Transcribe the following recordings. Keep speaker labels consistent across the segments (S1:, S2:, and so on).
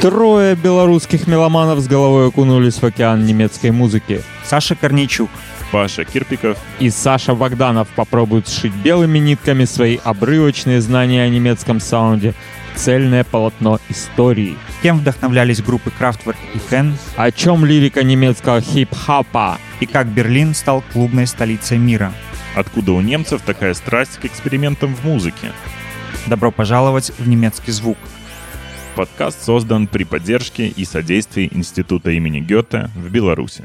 S1: Трое белорусских меломанов с головой окунулись в океан немецкой музыки.
S2: Саша Корнейчук,
S3: Паша Кирпиков
S1: и Саша Богданов попробуют сшить белыми нитками свои обрывочные знания о немецком саунде цельное полотно истории.
S2: Кем вдохновлялись группы Kraftwerk и Хэн,
S1: О чем лирика немецкого хип-хапа?
S2: и как Берлин стал клубной столицей мира.
S3: Откуда у немцев такая страсть к экспериментам в музыке?
S2: Добро пожаловать в немецкий звук.
S3: Подкаст создан при поддержке и содействии Института имени Гёте в Беларуси.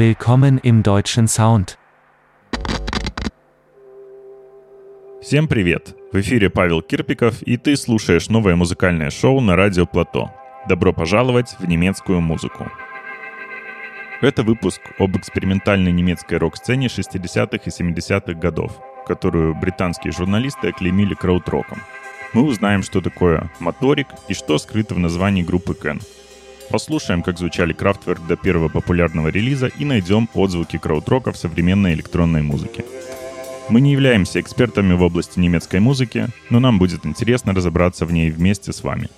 S4: Willkommen im deutschen Sound.
S3: Всем привет! В эфире Павел Кирпиков, и ты слушаешь новое музыкальное шоу на радио Плато. Добро пожаловать в немецкую музыку. Это выпуск об экспериментальной немецкой рок-сцене 60-х и 70-х годов, которую британские журналисты оклеймили крауд-роком. Мы узнаем, что такое моторик и что скрыто в названии группы Кен. Послушаем, как звучали Kraftwerk до первого популярного релиза и найдем отзвуки краудрока в современной электронной музыке. Мы не являемся экспертами в области немецкой музыки, но нам будет интересно разобраться в ней вместе с вами.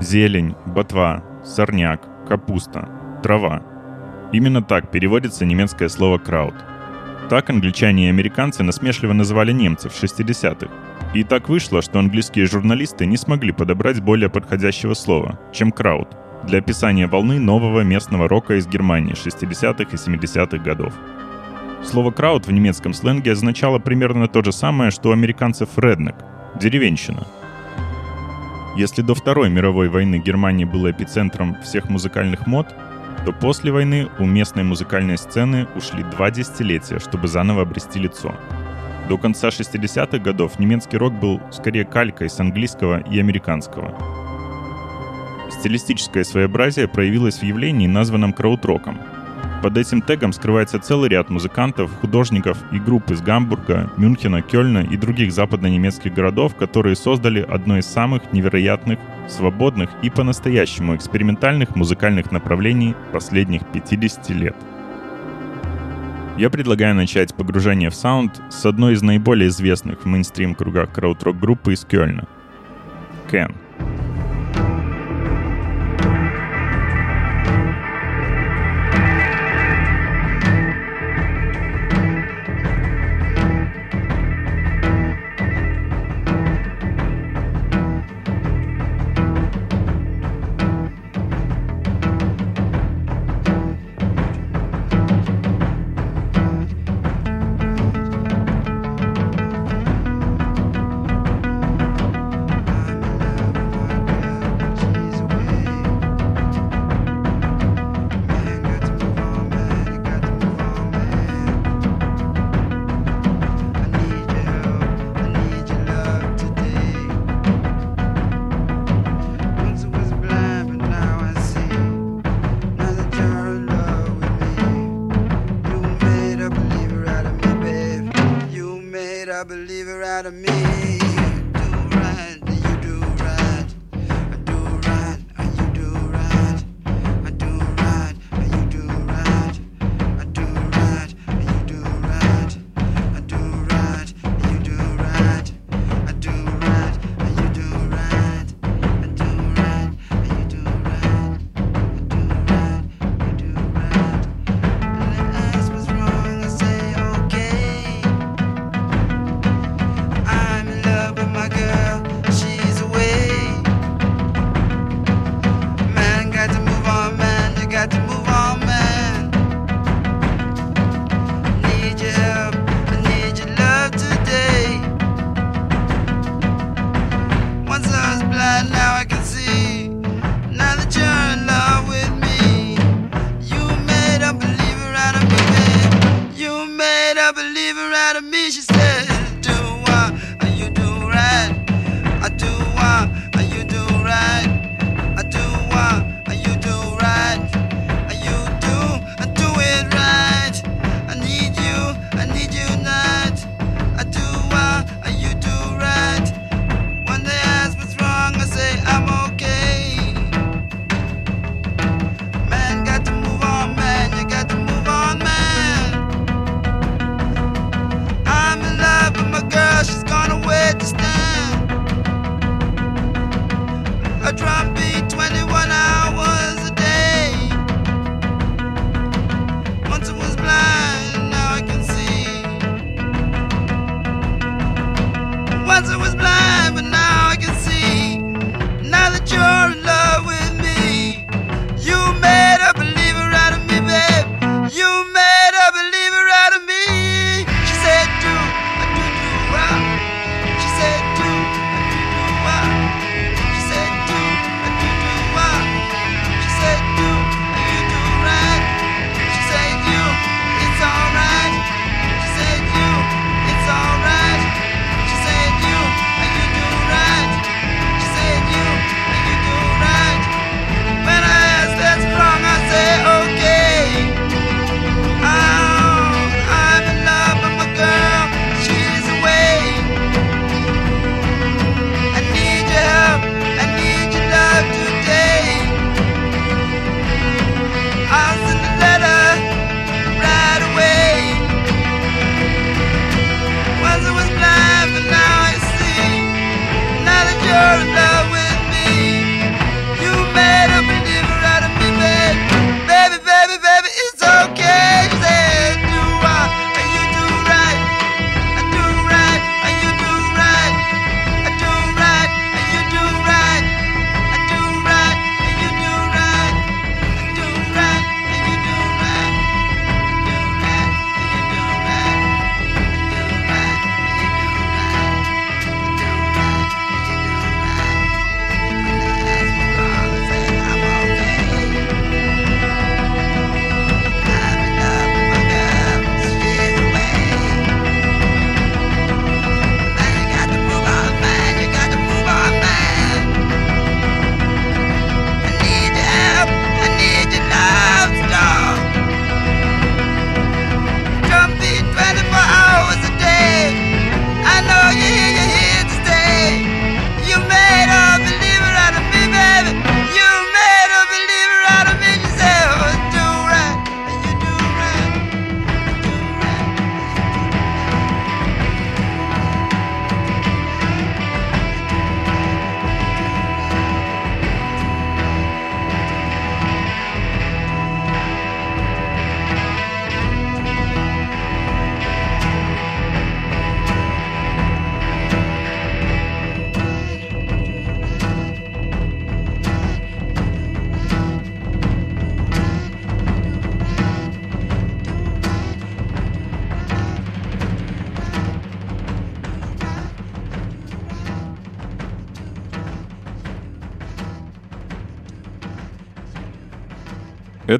S3: Зелень, ботва, сорняк, капуста, трава. Именно так переводится немецкое слово «крауд». Так англичане и американцы насмешливо называли немцев в 60-х. И так вышло, что английские журналисты не смогли подобрать более подходящего слова, чем «крауд», для описания волны нового местного рока из Германии 60-х и 70-х годов. Слово «крауд» в немецком сленге означало примерно то же самое, что у американцев «реднек» — «деревенщина». Если до Второй мировой войны Германия была эпицентром всех музыкальных мод, то после войны у местной музыкальной сцены ушли два десятилетия, чтобы заново обрести лицо. До конца 60-х годов немецкий рок был скорее калькой с английского и американского. Стилистическое своеобразие проявилось в явлении, названном крауд-роком. Под этим тегом скрывается целый ряд музыкантов, художников и групп из Гамбурга, Мюнхена, Кёльна и других западно-немецких городов, которые создали одно из самых невероятных, свободных и по-настоящему экспериментальных музыкальных направлений последних 50 лет. Я предлагаю начать погружение в саунд с одной из наиболее известных в мейнстрим кругах крауд-рок группы из Кёльна — Кен.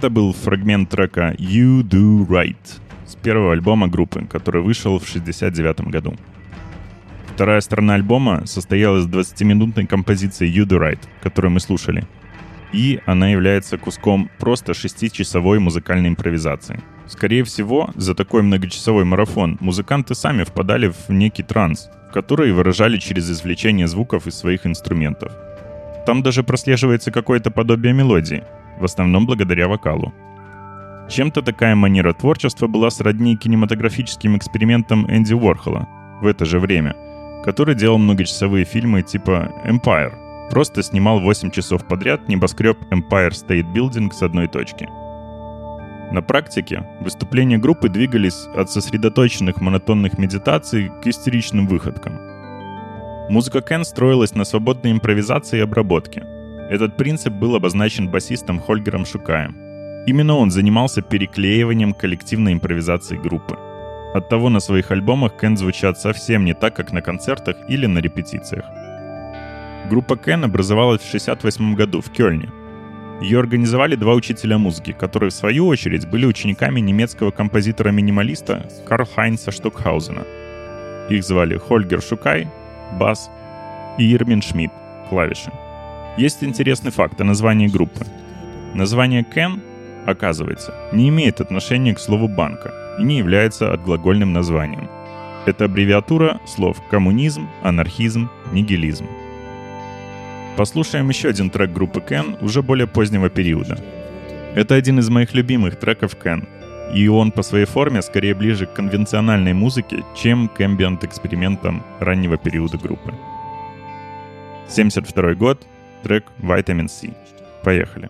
S3: Это был фрагмент трека You Do Right с первого альбома группы, который вышел в 69 году. Вторая сторона альбома состояла из 20-минутной композиции You Do Right, которую мы слушали. И она является куском просто 6-часовой музыкальной импровизации. Скорее всего, за такой многочасовой марафон музыканты сами впадали в некий транс, который выражали через извлечение звуков из своих инструментов. Там даже прослеживается какое-то подобие мелодии, в основном благодаря вокалу. Чем-то такая манера творчества была сродни кинематографическим экспериментам Энди Уорхола в это же время, который делал многочасовые фильмы типа Empire. Просто снимал 8 часов подряд небоскреб Empire State Building с одной точки. На практике выступления группы двигались от сосредоточенных монотонных медитаций к истеричным выходкам. Музыка Кен строилась на свободной импровизации и обработке. Этот принцип был обозначен басистом Хольгером Шукаем. Именно он занимался переклеиванием коллективной импровизации группы. Оттого на своих альбомах Кен звучат совсем не так, как на концертах или на репетициях. Группа Кен образовалась в 1968 году в Кёльне. Ее организовали два учителя музыки, которые в свою очередь были учениками немецкого композитора-минималиста Карл Хайнца Штокхаузена. Их звали Хольгер Шукай, бас, и Ирмин Шмидт, клавиши. Есть интересный факт о названии группы. Название Кен, оказывается, не имеет отношения к слову банка и не является отглагольным названием. Это аббревиатура слов коммунизм, анархизм, нигилизм. Послушаем еще один трек группы Кен уже более позднего периода. Это один из моих любимых треков Кен, и он по своей форме скорее ближе к конвенциональной музыке, чем к эмбиент-экспериментам раннего периода группы. 72 год, трек Vitamin C. Поехали.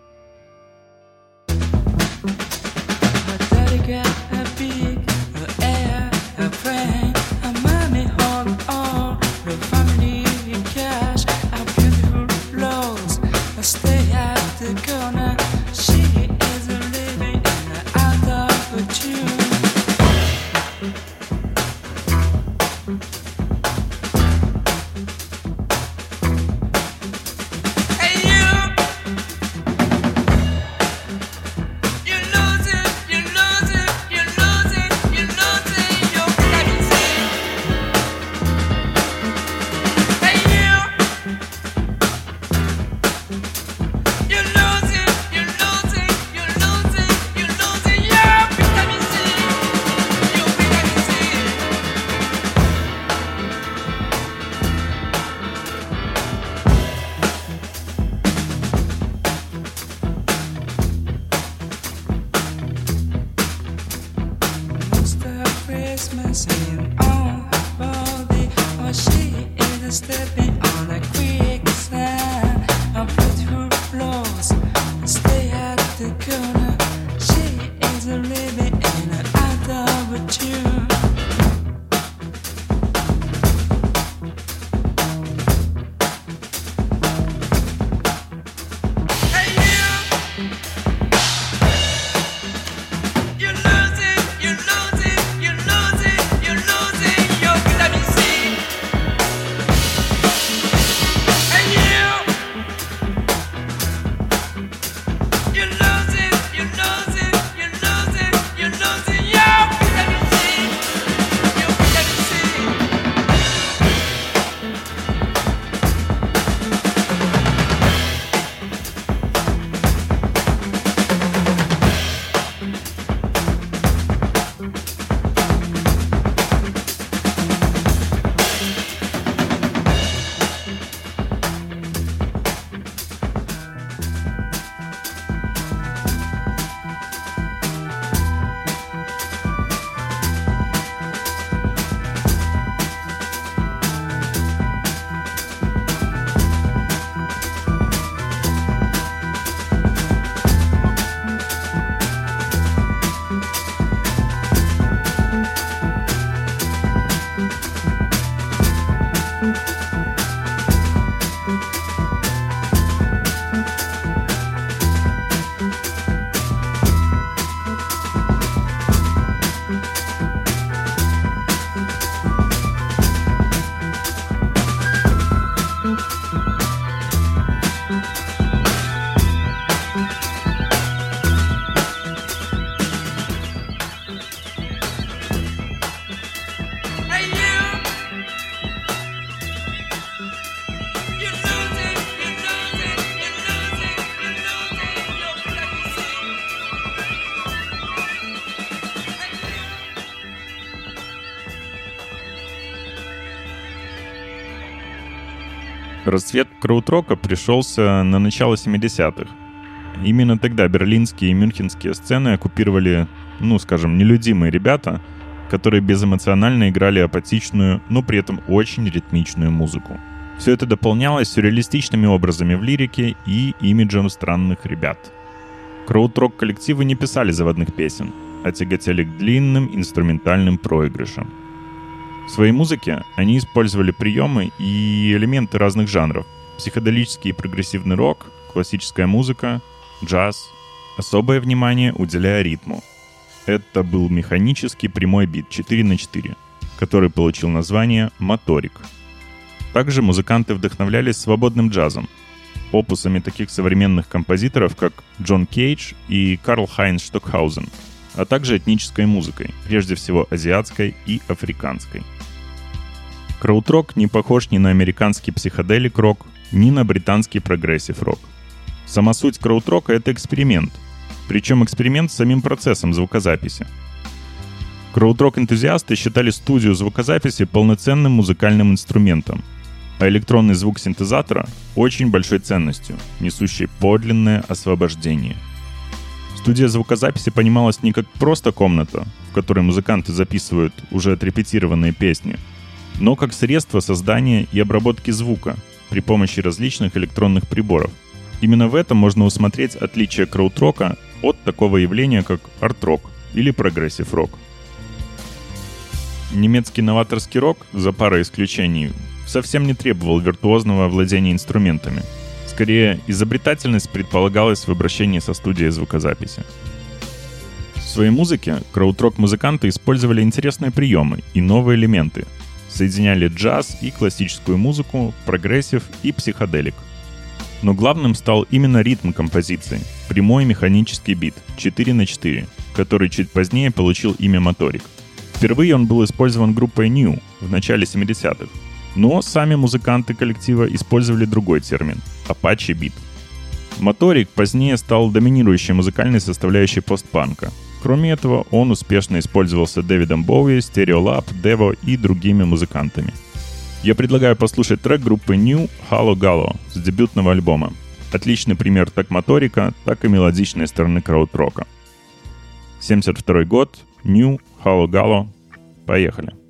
S3: Расцвет краудрока пришелся на начало 70-х. Именно тогда берлинские и мюнхенские сцены оккупировали, ну, скажем, нелюдимые ребята, которые безэмоционально играли апатичную, но при этом очень ритмичную музыку. Все это дополнялось сюрреалистичными образами в лирике и имиджем странных ребят. Краудрок коллективы не писали заводных песен, а тяготели к длинным инструментальным проигрышам. В своей музыке они использовали приемы и элементы разных жанров. Психоделический и прогрессивный рок, классическая музыка, джаз. Особое внимание уделяя ритму. Это был механический прямой бит 4 на 4, который получил название «моторик». Также музыканты вдохновлялись свободным джазом, опусами таких современных композиторов, как Джон Кейдж и Карл Хайнс Штокхаузен, а также этнической музыкой, прежде всего азиатской и африканской. Краудрок не похож ни на американский психоделик-рок, ни на британский прогрессив-рок. Сама суть краудрока — это эксперимент, причем эксперимент с самим процессом звукозаписи. Краудрок-энтузиасты считали студию звукозаписи полноценным музыкальным инструментом, а электронный звук синтезатора — очень большой ценностью, несущей подлинное освобождение. Студия звукозаписи понималась не как просто комната, в которой музыканты записывают уже отрепетированные песни, но как средство создания и обработки звука, при помощи различных электронных приборов. Именно в этом можно усмотреть отличие краудрока от такого явления, как арт-рок или прогрессив-рок. Немецкий новаторский рок, за парой исключений, совсем не требовал виртуозного владения инструментами. Скорее, изобретательность предполагалась в обращении со студией звукозаписи. В своей музыке краудрок-музыканты использовали интересные приемы и новые элементы. Соединяли джаз и классическую музыку, прогрессив и психоделик. Но главным стал именно ритм композиции – прямой механический бит 4 на 4, который чуть позднее получил имя моторик. Впервые он был использован группой Neu в начале 70-х, но сами музыканты коллектива использовали другой термин – Apache Beat. Моторик позднее стал доминирующей музыкальной составляющей постпанка. Кроме этого, он успешно использовался Дэвидом Боуи, Stereolab, Devo и другими музыкантами. Я предлагаю послушать трек группы New Halo Gallo с дебютного альбома. Отличный пример так моторика, так и мелодичной стороны краудрока. 72 год, New Halo Gallo. Поехали.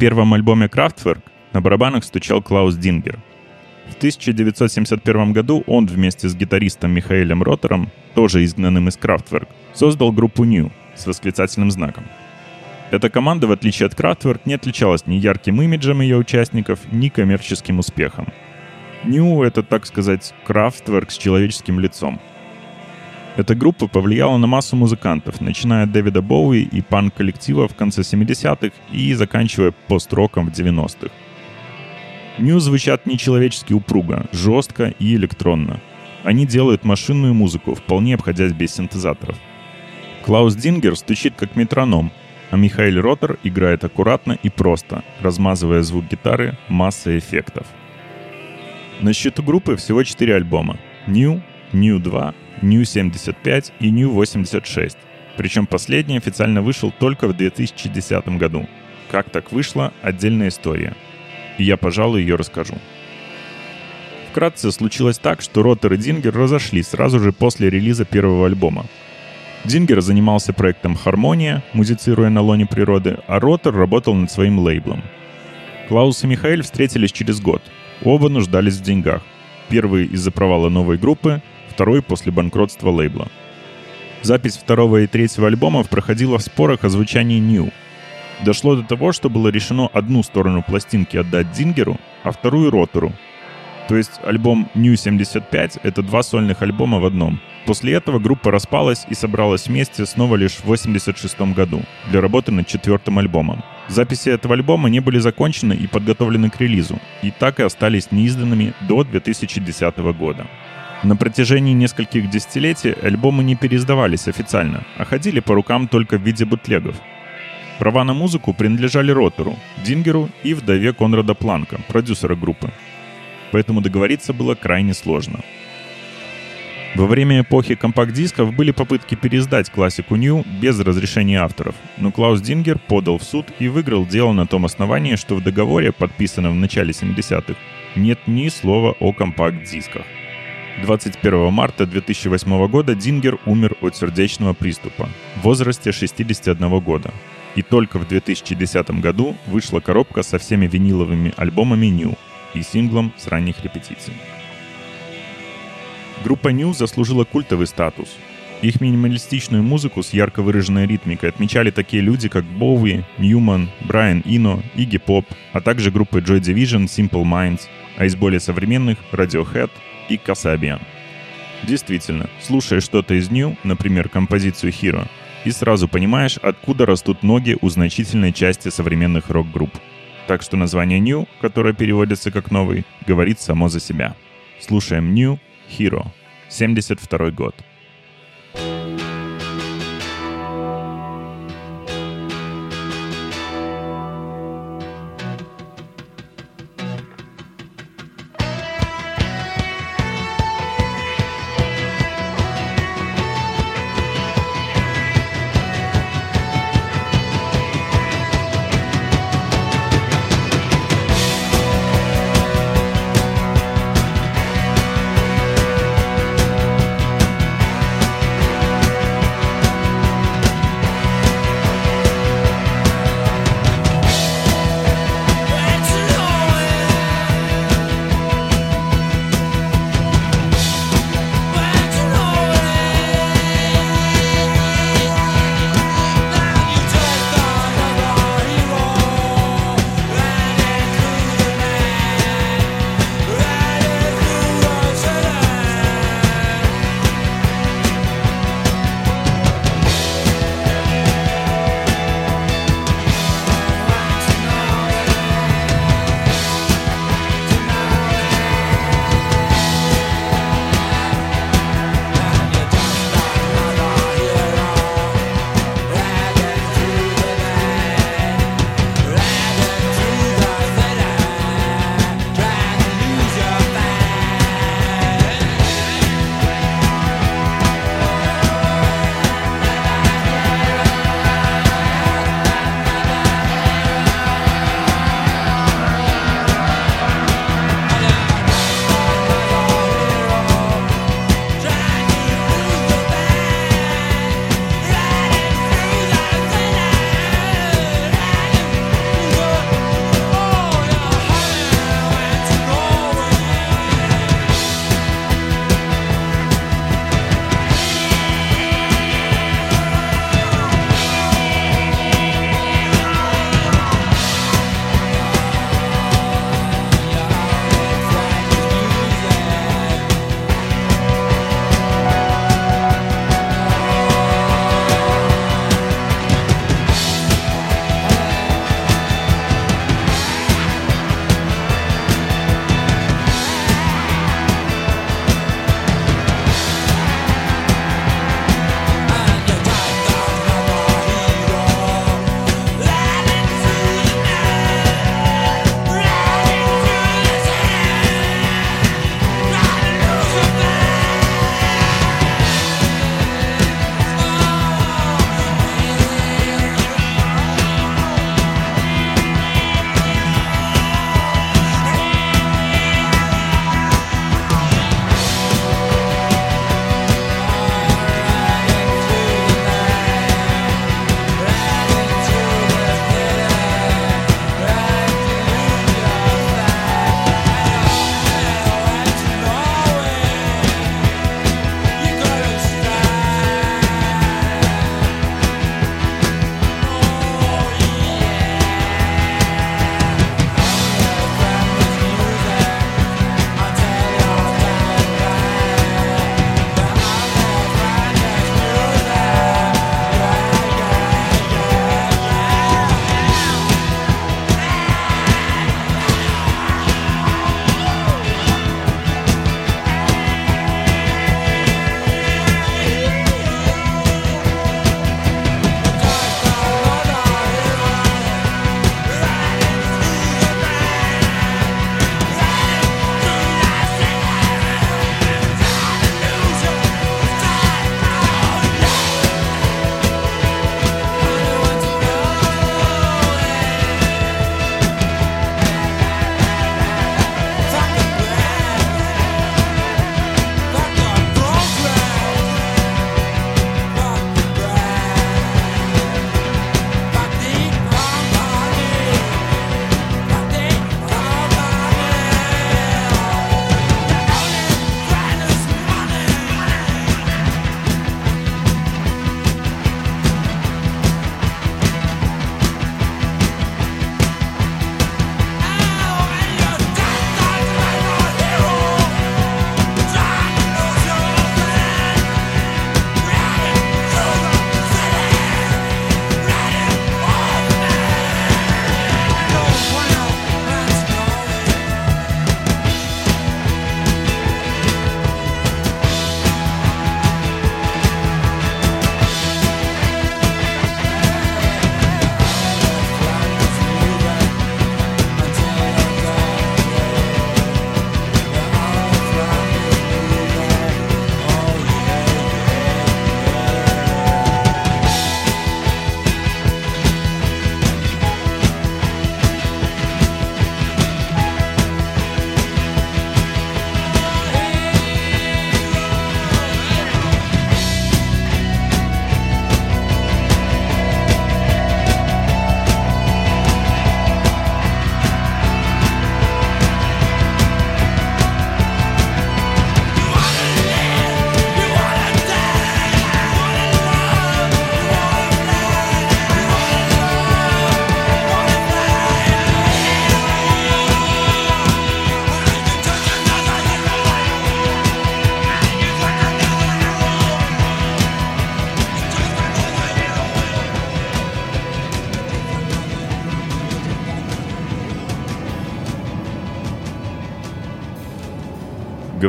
S3: Первом альбоме Kraftwerk на барабанах стучал Клаус Дингер. В 1971 году он вместе с гитаристом Михаэлем Ротором, тоже изгнанным из Kraftwerk, создал группу New с восклицательным знаком. Эта команда, в отличие от Kraftwerk, не отличалась ни ярким имиджем ее участников, ни коммерческим успехом. New — это, так сказать, Kraftwerk с человеческим лицом. Эта группа повлияла на массу музыкантов, начиная от Дэвида Боуи и панк-коллектива в конце 70-х и заканчивая пост-роком в 90-х. New звучат нечеловечески упруго, жестко и электронно. Они делают машинную музыку, вполне обходясь без синтезаторов. Клаус Дингер стучит как метроном, а Михаил Ротер играет аккуратно и просто, размазывая звук гитары массой эффектов. На счету группы всего 4 альбома. New, New 2, New 75 и New 86. Причем последний официально вышел только в 2010 году. Как так вышло – отдельная история. И я, пожалуй, ее расскажу. Вкратце случилось так, что Роттер и Дингер разошлись сразу же после релиза первого альбома. Дингер занимался проектом «Хармония», музицируя на лоне природы, а Роттер работал над своим лейблом. Клаус и Михаэль встретились через год. Оба нуждались в деньгах. Первый из-за провала новой группы, второй после банкротства лейбла. Запись второго и третьего альбомов проходила в спорах о звучании New. Дошло до того, что было решено одну сторону пластинки отдать Дингеру, а вторую Ротору. То есть альбом New 75 — это два сольных альбома в одном. После этого группа распалась и собралась вместе снова лишь в 86 году для работы над четвертым альбомом. Записи этого альбома не были закончены и подготовлены к релизу, и так и остались неизданными до 2010 года. На протяжении нескольких десятилетий альбомы не переиздавались официально, а ходили по рукам только в виде бутлегов. Права на музыку принадлежали Ротору, Дингеру и вдове Конрада Планка, продюсера группы. Поэтому договориться было крайне сложно. Во время эпохи компакт-дисков были попытки переиздать классику New без разрешения авторов, но Клаус Дингер подал в суд и выиграл дело на том основании, что в договоре, подписанном в начале 70-х, нет ни слова о компакт-дисках. 21 марта 2008 года Дингер умер от сердечного приступа в возрасте 61 года. И только в 2010 году вышла коробка со всеми виниловыми альбомами New и синглом с ранних репетиций. Группа New заслужила культовый статус. Их минималистичную музыку с ярко выраженной ритмикой отмечали такие люди, как Боуи, Ньюман, Брайан Ино, Игги Поп, а также группы Joy Division, Simple Minds, а из более современных — Radiohead и Kasabian. Действительно, слушая что-то из New, например, композицию Hero, и сразу понимаешь, откуда растут ноги у значительной части современных рок-групп. Так что название New, которое переводится как «новый», говорит само за себя. Слушаем New Hero, 72 год.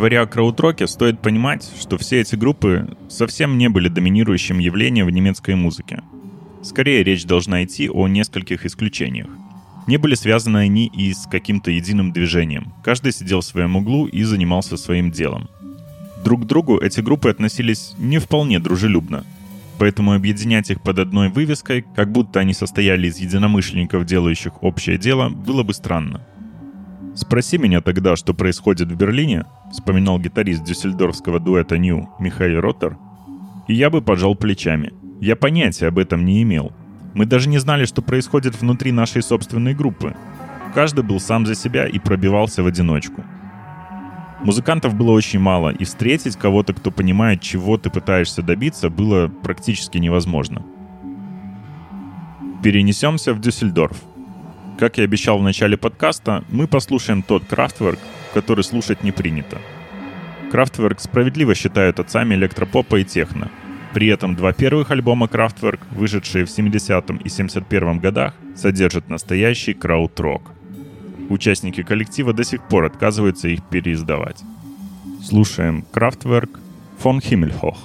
S3: Говоря о краудроке, стоит понимать, что все эти группы совсем не были доминирующим явлением в немецкой музыке. Скорее, речь должна идти о нескольких исключениях. Не были связаны они и с каким-то единым движением. Каждый сидел в своем углу и занимался своим делом. Друг к другу эти группы относились не вполне дружелюбно. Поэтому объединять их под одной вывеской, как будто они состояли из единомышленников, делающих общее дело, было бы странно. «Спроси меня тогда, что происходит в Берлине», вспоминал гитарист дюссельдорфского дуэта «Нью» Михаил Роттер, и я бы пожал плечами. Я понятия об этом не имел. Мы даже не знали, что происходит внутри нашей собственной группы. Каждый был сам за себя и пробивался в одиночку. Музыкантов было очень мало, и встретить кого-то, кто понимает, чего ты пытаешься добиться, было практически невозможно. Перенесемся в Дюссельдорф. Как и обещал в начале подкаста, мы послушаем тот Крафтверк, который слушать не принято. Крафтверк справедливо считают отцами электропопа и техно. При этом два первых альбома Крафтверк, вышедшие в 70-м и 71-м годах, содержат настоящий крауд-рок. Участники коллектива до сих пор отказываются их переиздавать. Слушаем Крафтверк фон Химмельхох.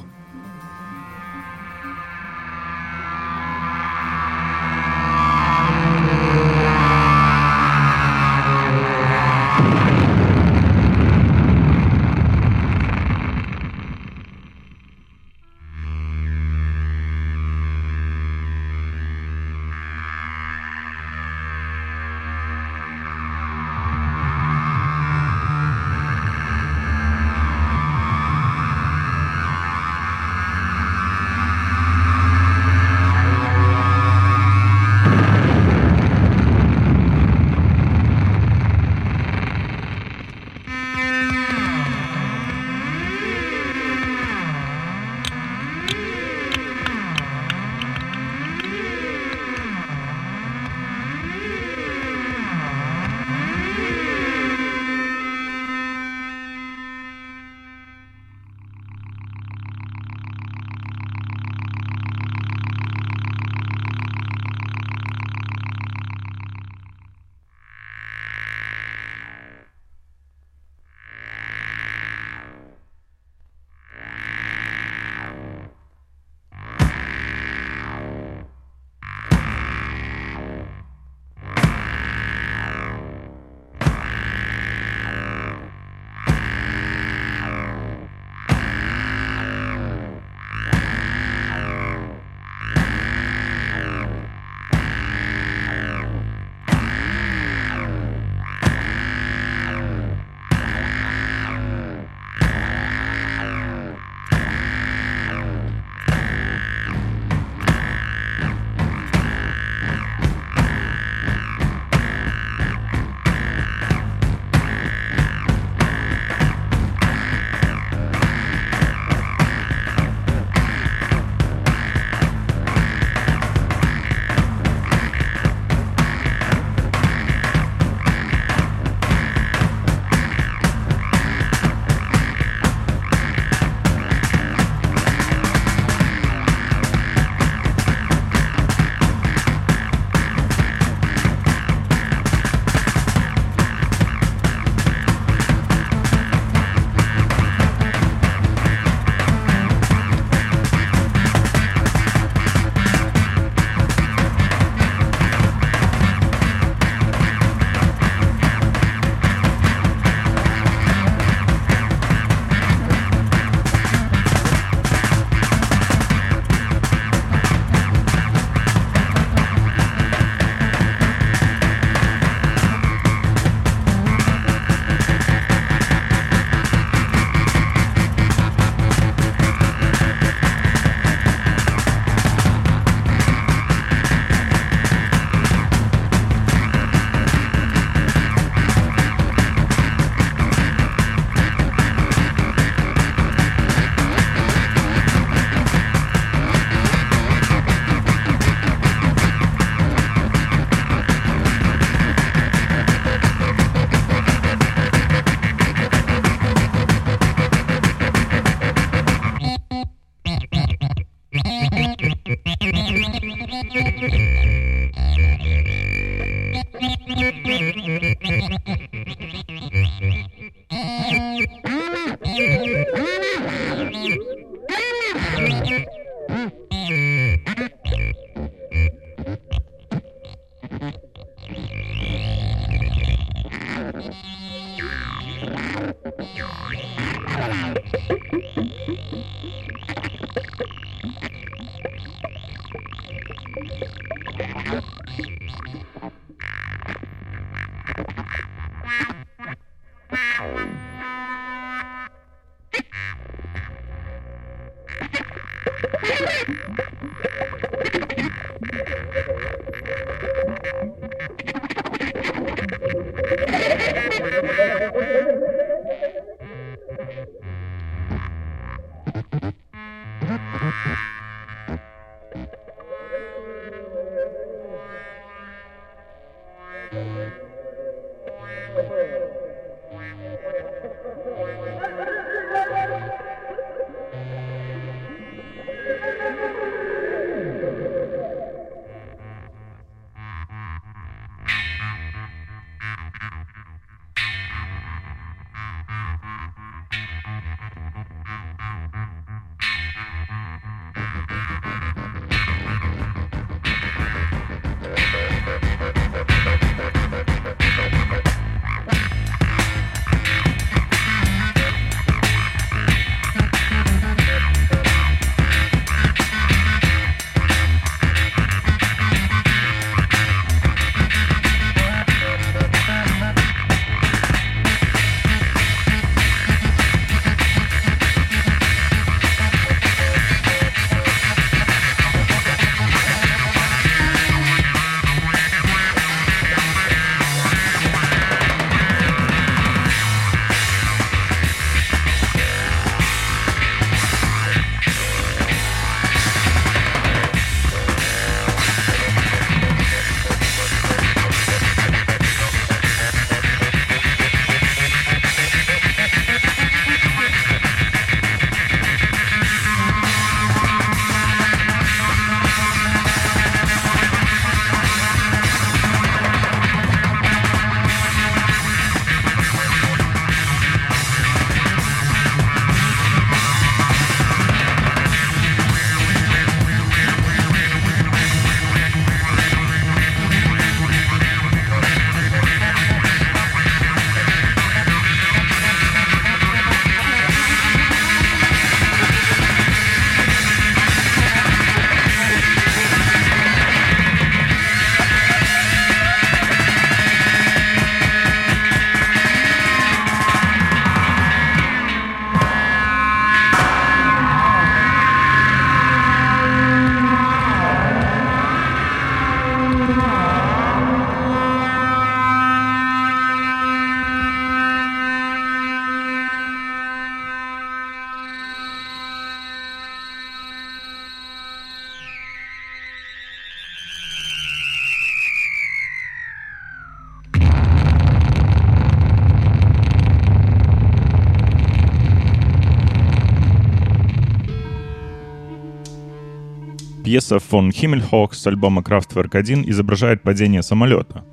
S3: Пьеса фон Химмельхох с альбома Kraftwerk 1 изображает падение самолета.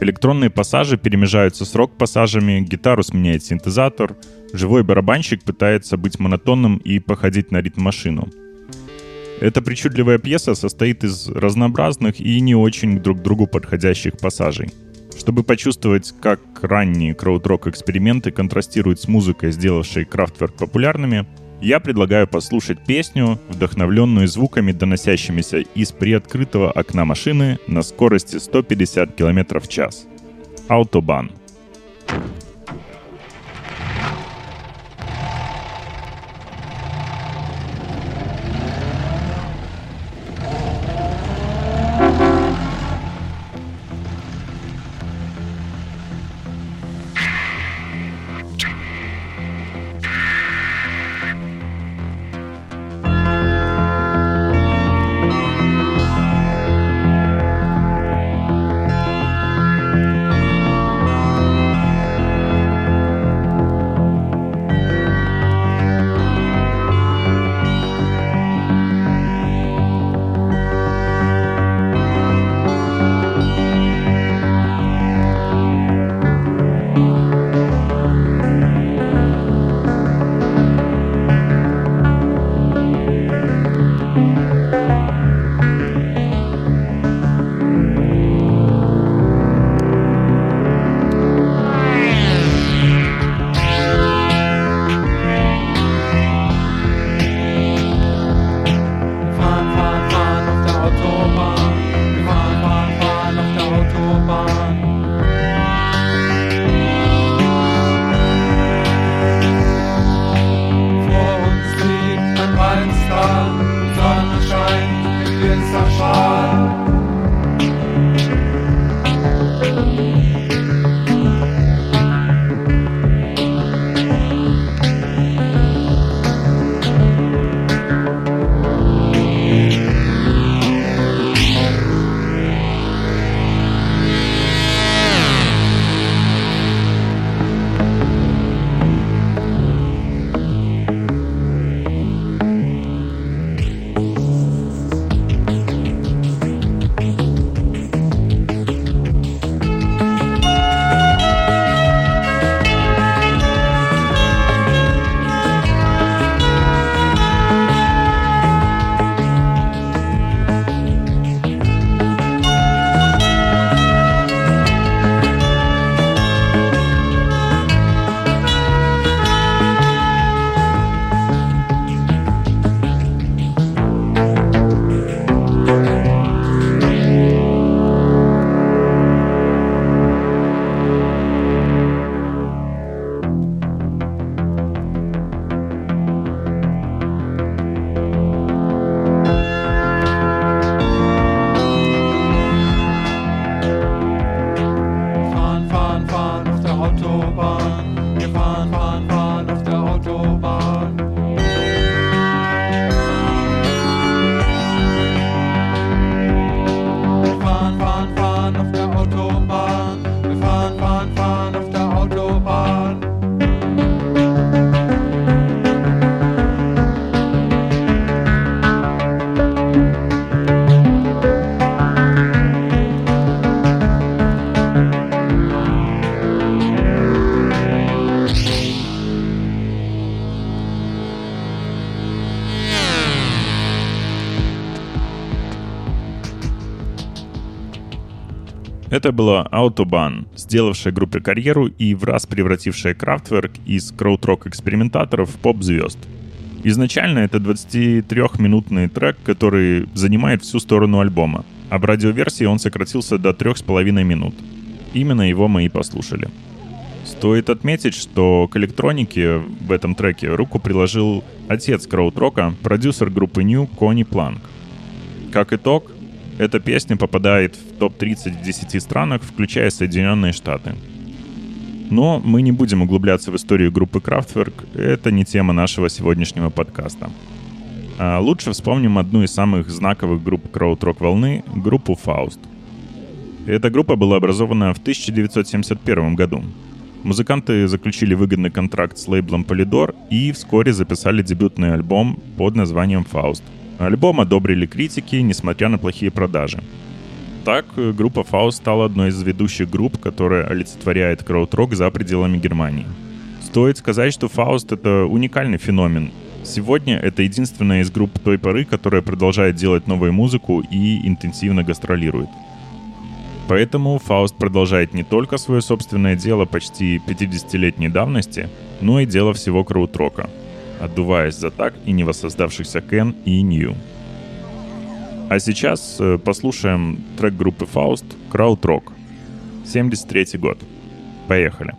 S3: Электронные пассажи перемежаются с рок-пассажами, гитару сменяет синтезатор, живой барабанщик пытается быть монотонным и походить на ритм-машину. Эта причудливая пьеса состоит из разнообразных и не очень друг другу подходящих пассажей. Чтобы почувствовать, как ранние краудрок эксперименты контрастируют с музыкой, сделавшей Kraftwerk популярными, я предлагаю послушать песню, вдохновленную звуками, доносящимися из приоткрытого окна машины на скорости 150 км в час. Аутобан. Autobahn. Wir fahren, fahren, fahren auf der Autobahn. Это была Autobahn, сделавшая группе карьеру и в раз превратившая Kraftwerk из крауд-рок экспериментаторов в поп-звезд. Изначально это 23-минутный трек, который занимает всю сторону альбома, в радиоверсии он сократился до 3,5 минут. Именно его мы и послушали. Стоит отметить, что к электронике в этом треке руку приложил отец краудрока, продюсер группы New Кони Планк. Как итог, эта песня попадает в топ-30 в 10 странах, включая Соединенные Штаты. Но мы не будем углубляться в историю группы Kraftwerk, это не тема нашего сегодняшнего подкаста. А лучше вспомним одну из самых знаковых групп крауд-рок волны — группу Faust. Эта группа была образована в 1971 году. Музыканты заключили выгодный контракт с лейблом Polydor и вскоре записали дебютный альбом под названием Faust. Альбом одобрили критики, несмотря на плохие продажи. Так, э, группа Faust стала одной из ведущих групп, которая олицетворяет крауд-рок за пределами Германии. Стоит сказать, что Faust — это уникальный феномен. Сегодня это единственная из групп той поры, которая продолжает делать новую музыку и интенсивно гастролирует. Поэтому Фауст продолжает не только свое собственное дело почти 50-летней давности, но и дело всего краудрока, отдуваясь за так и не воссоздавшихся Кен и Нью. А сейчас э, послушаем трек группы Фауст «Краудрок». 73 год. Поехали.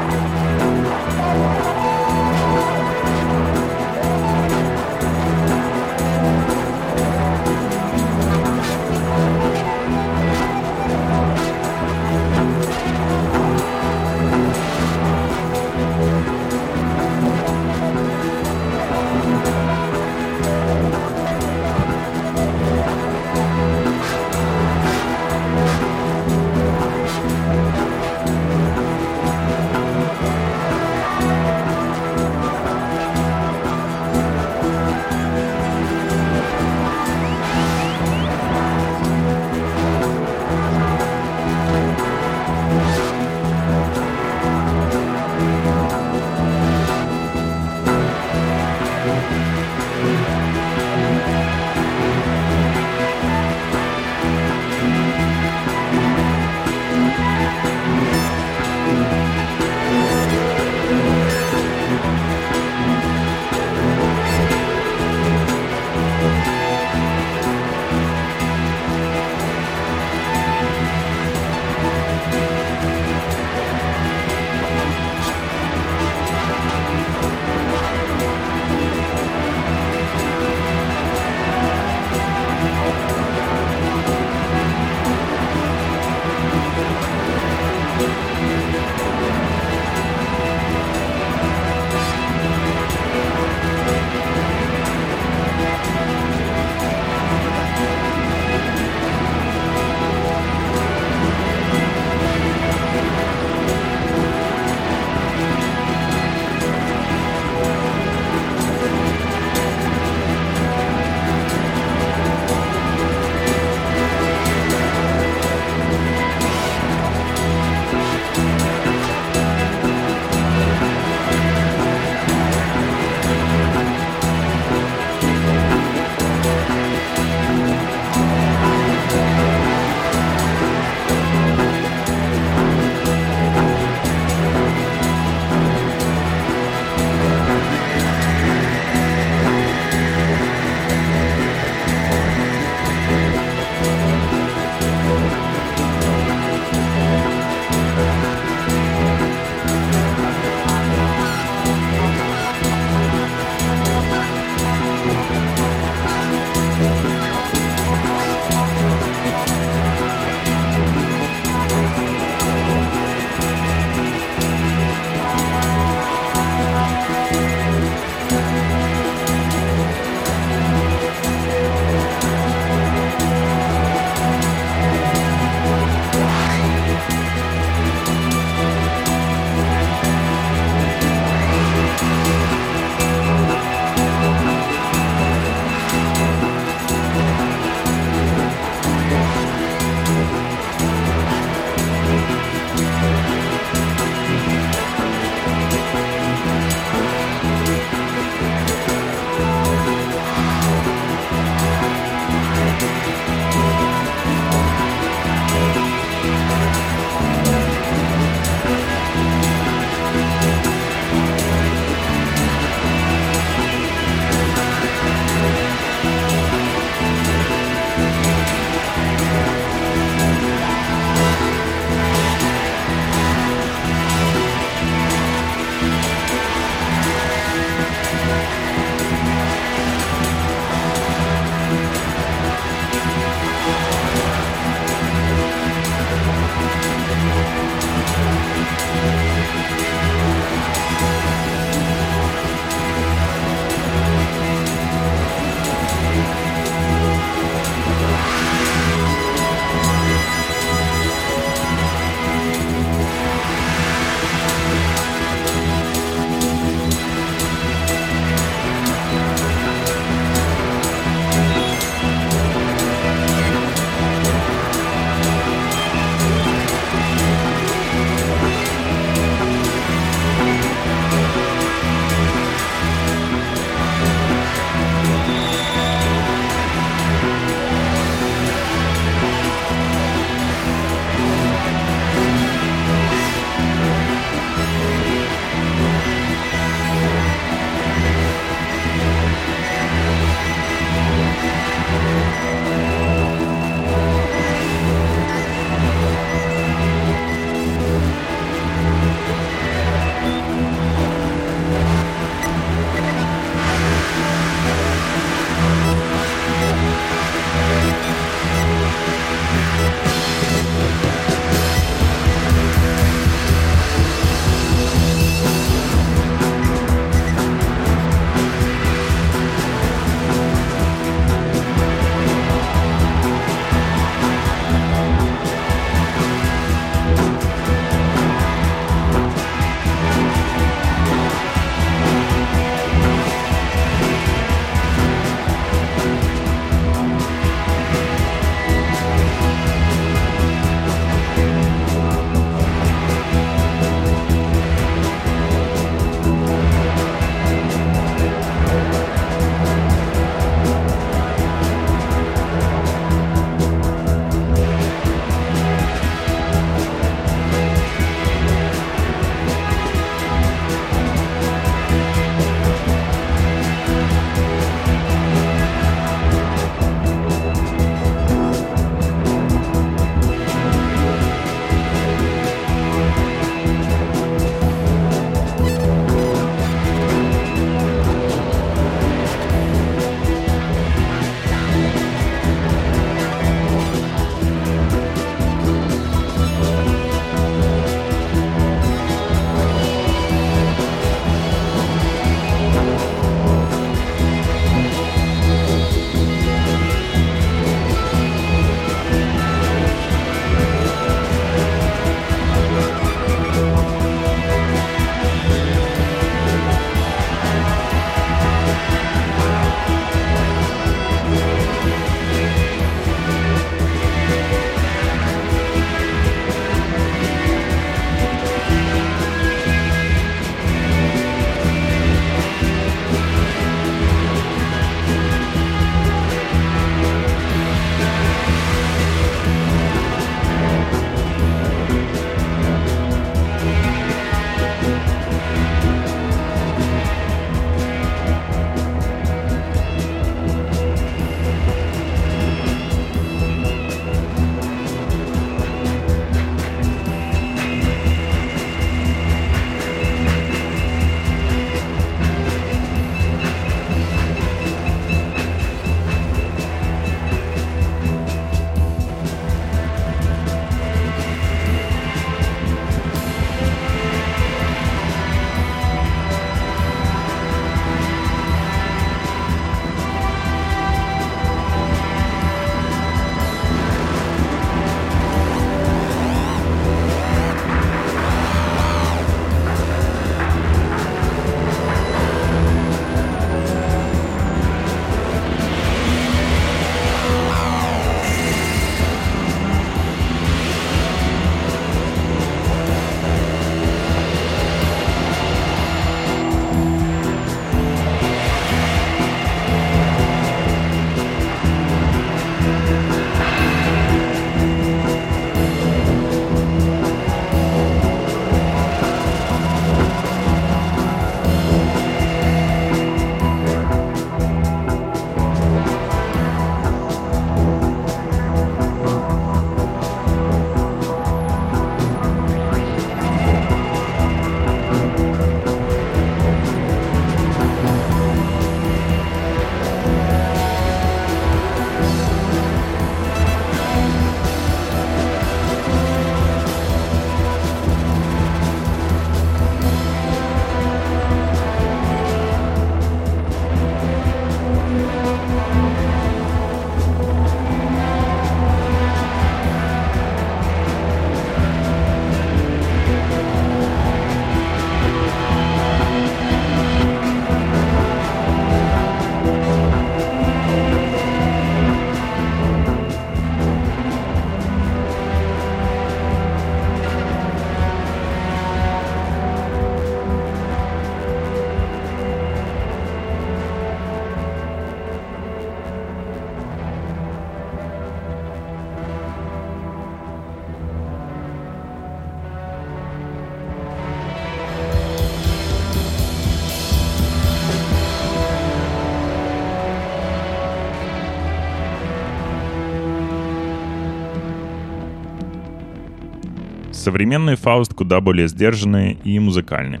S3: Современный Фауст куда более сдержанный и музыкальный.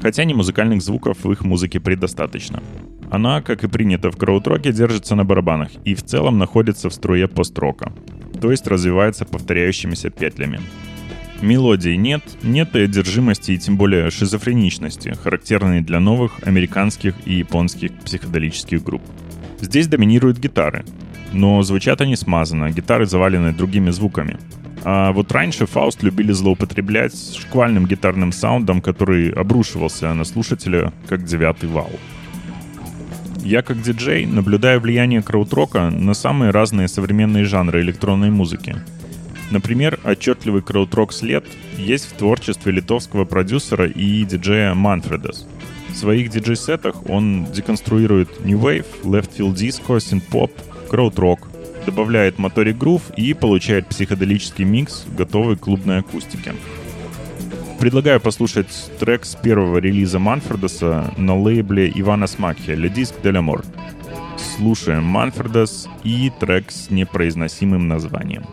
S3: Хотя не музыкальных звуков в их музыке предостаточно. Она, как и принято в краудроке, держится на барабанах и в целом находится в струе пост-рока, то есть развивается повторяющимися петлями. Мелодий нет, нет и одержимости и тем более шизофреничности, характерной для новых американских и японских психоделических групп. Здесь доминируют гитары, но звучат они смазанно, гитары завалены другими звуками. А вот раньше Фауст любили злоупотреблять шквальным гитарным саундом, который обрушивался на слушателя как девятый вал. Я как диджей наблюдаю влияние краудрока на самые разные современные жанры электронной музыки. Например, отчетливый краудрок след есть в творчестве литовского продюсера и диджея Manfredas. В своих диджей-сетах он деконструирует New Wave, Left Field Disco, Synth-Pop, краудрок, добавляет моторик грув и получает психоделический микс готовой клубной акустики. Предлагаю послушать трек с первого релиза Манфредеса на лейбле Ивана Смакхи «Le Disc de l'Amour». Слушаем Манфредес и трек с непроизносимым названием.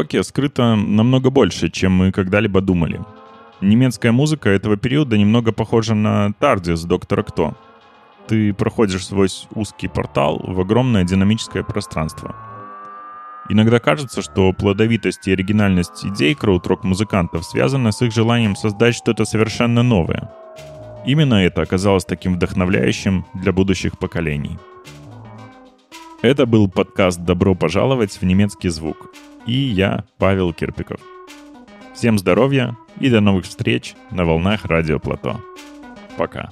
S3: Краудроке скрыто намного больше, чем мы когда-либо думали. Немецкая музыка этого периода немного похожа на Тардис Доктора Кто. Ты проходишь сквозь узкий портал в огромное динамическое пространство. Иногда кажется, что плодовитость и оригинальность идей краудрок-музыкантов связана с их желанием создать что-то совершенно новое. Именно это оказалось таким вдохновляющим для будущих поколений. Это был подкаст «Добро пожаловать в немецкий звук». И я, Павел Кирпиков. Всем здоровья и до новых встреч на волнах Радио Плато. Пока.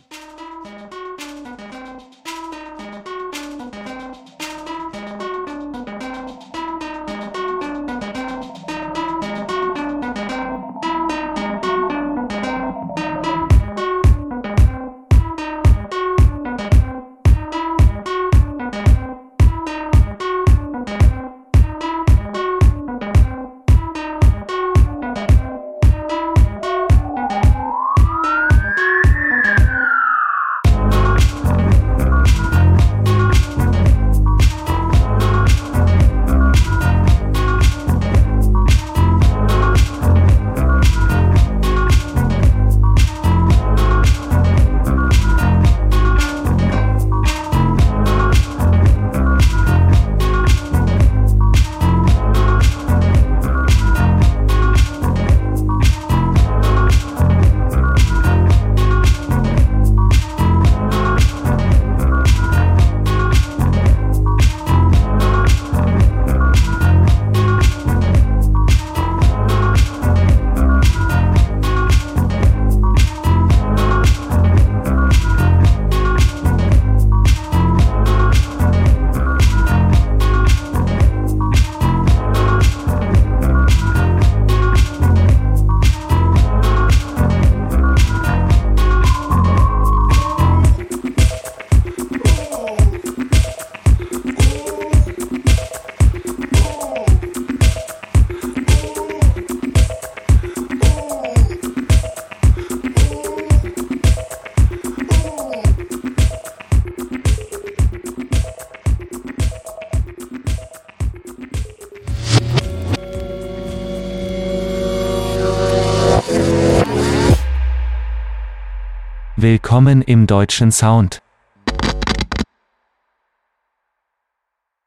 S4: Willkommen im deutschen Sound.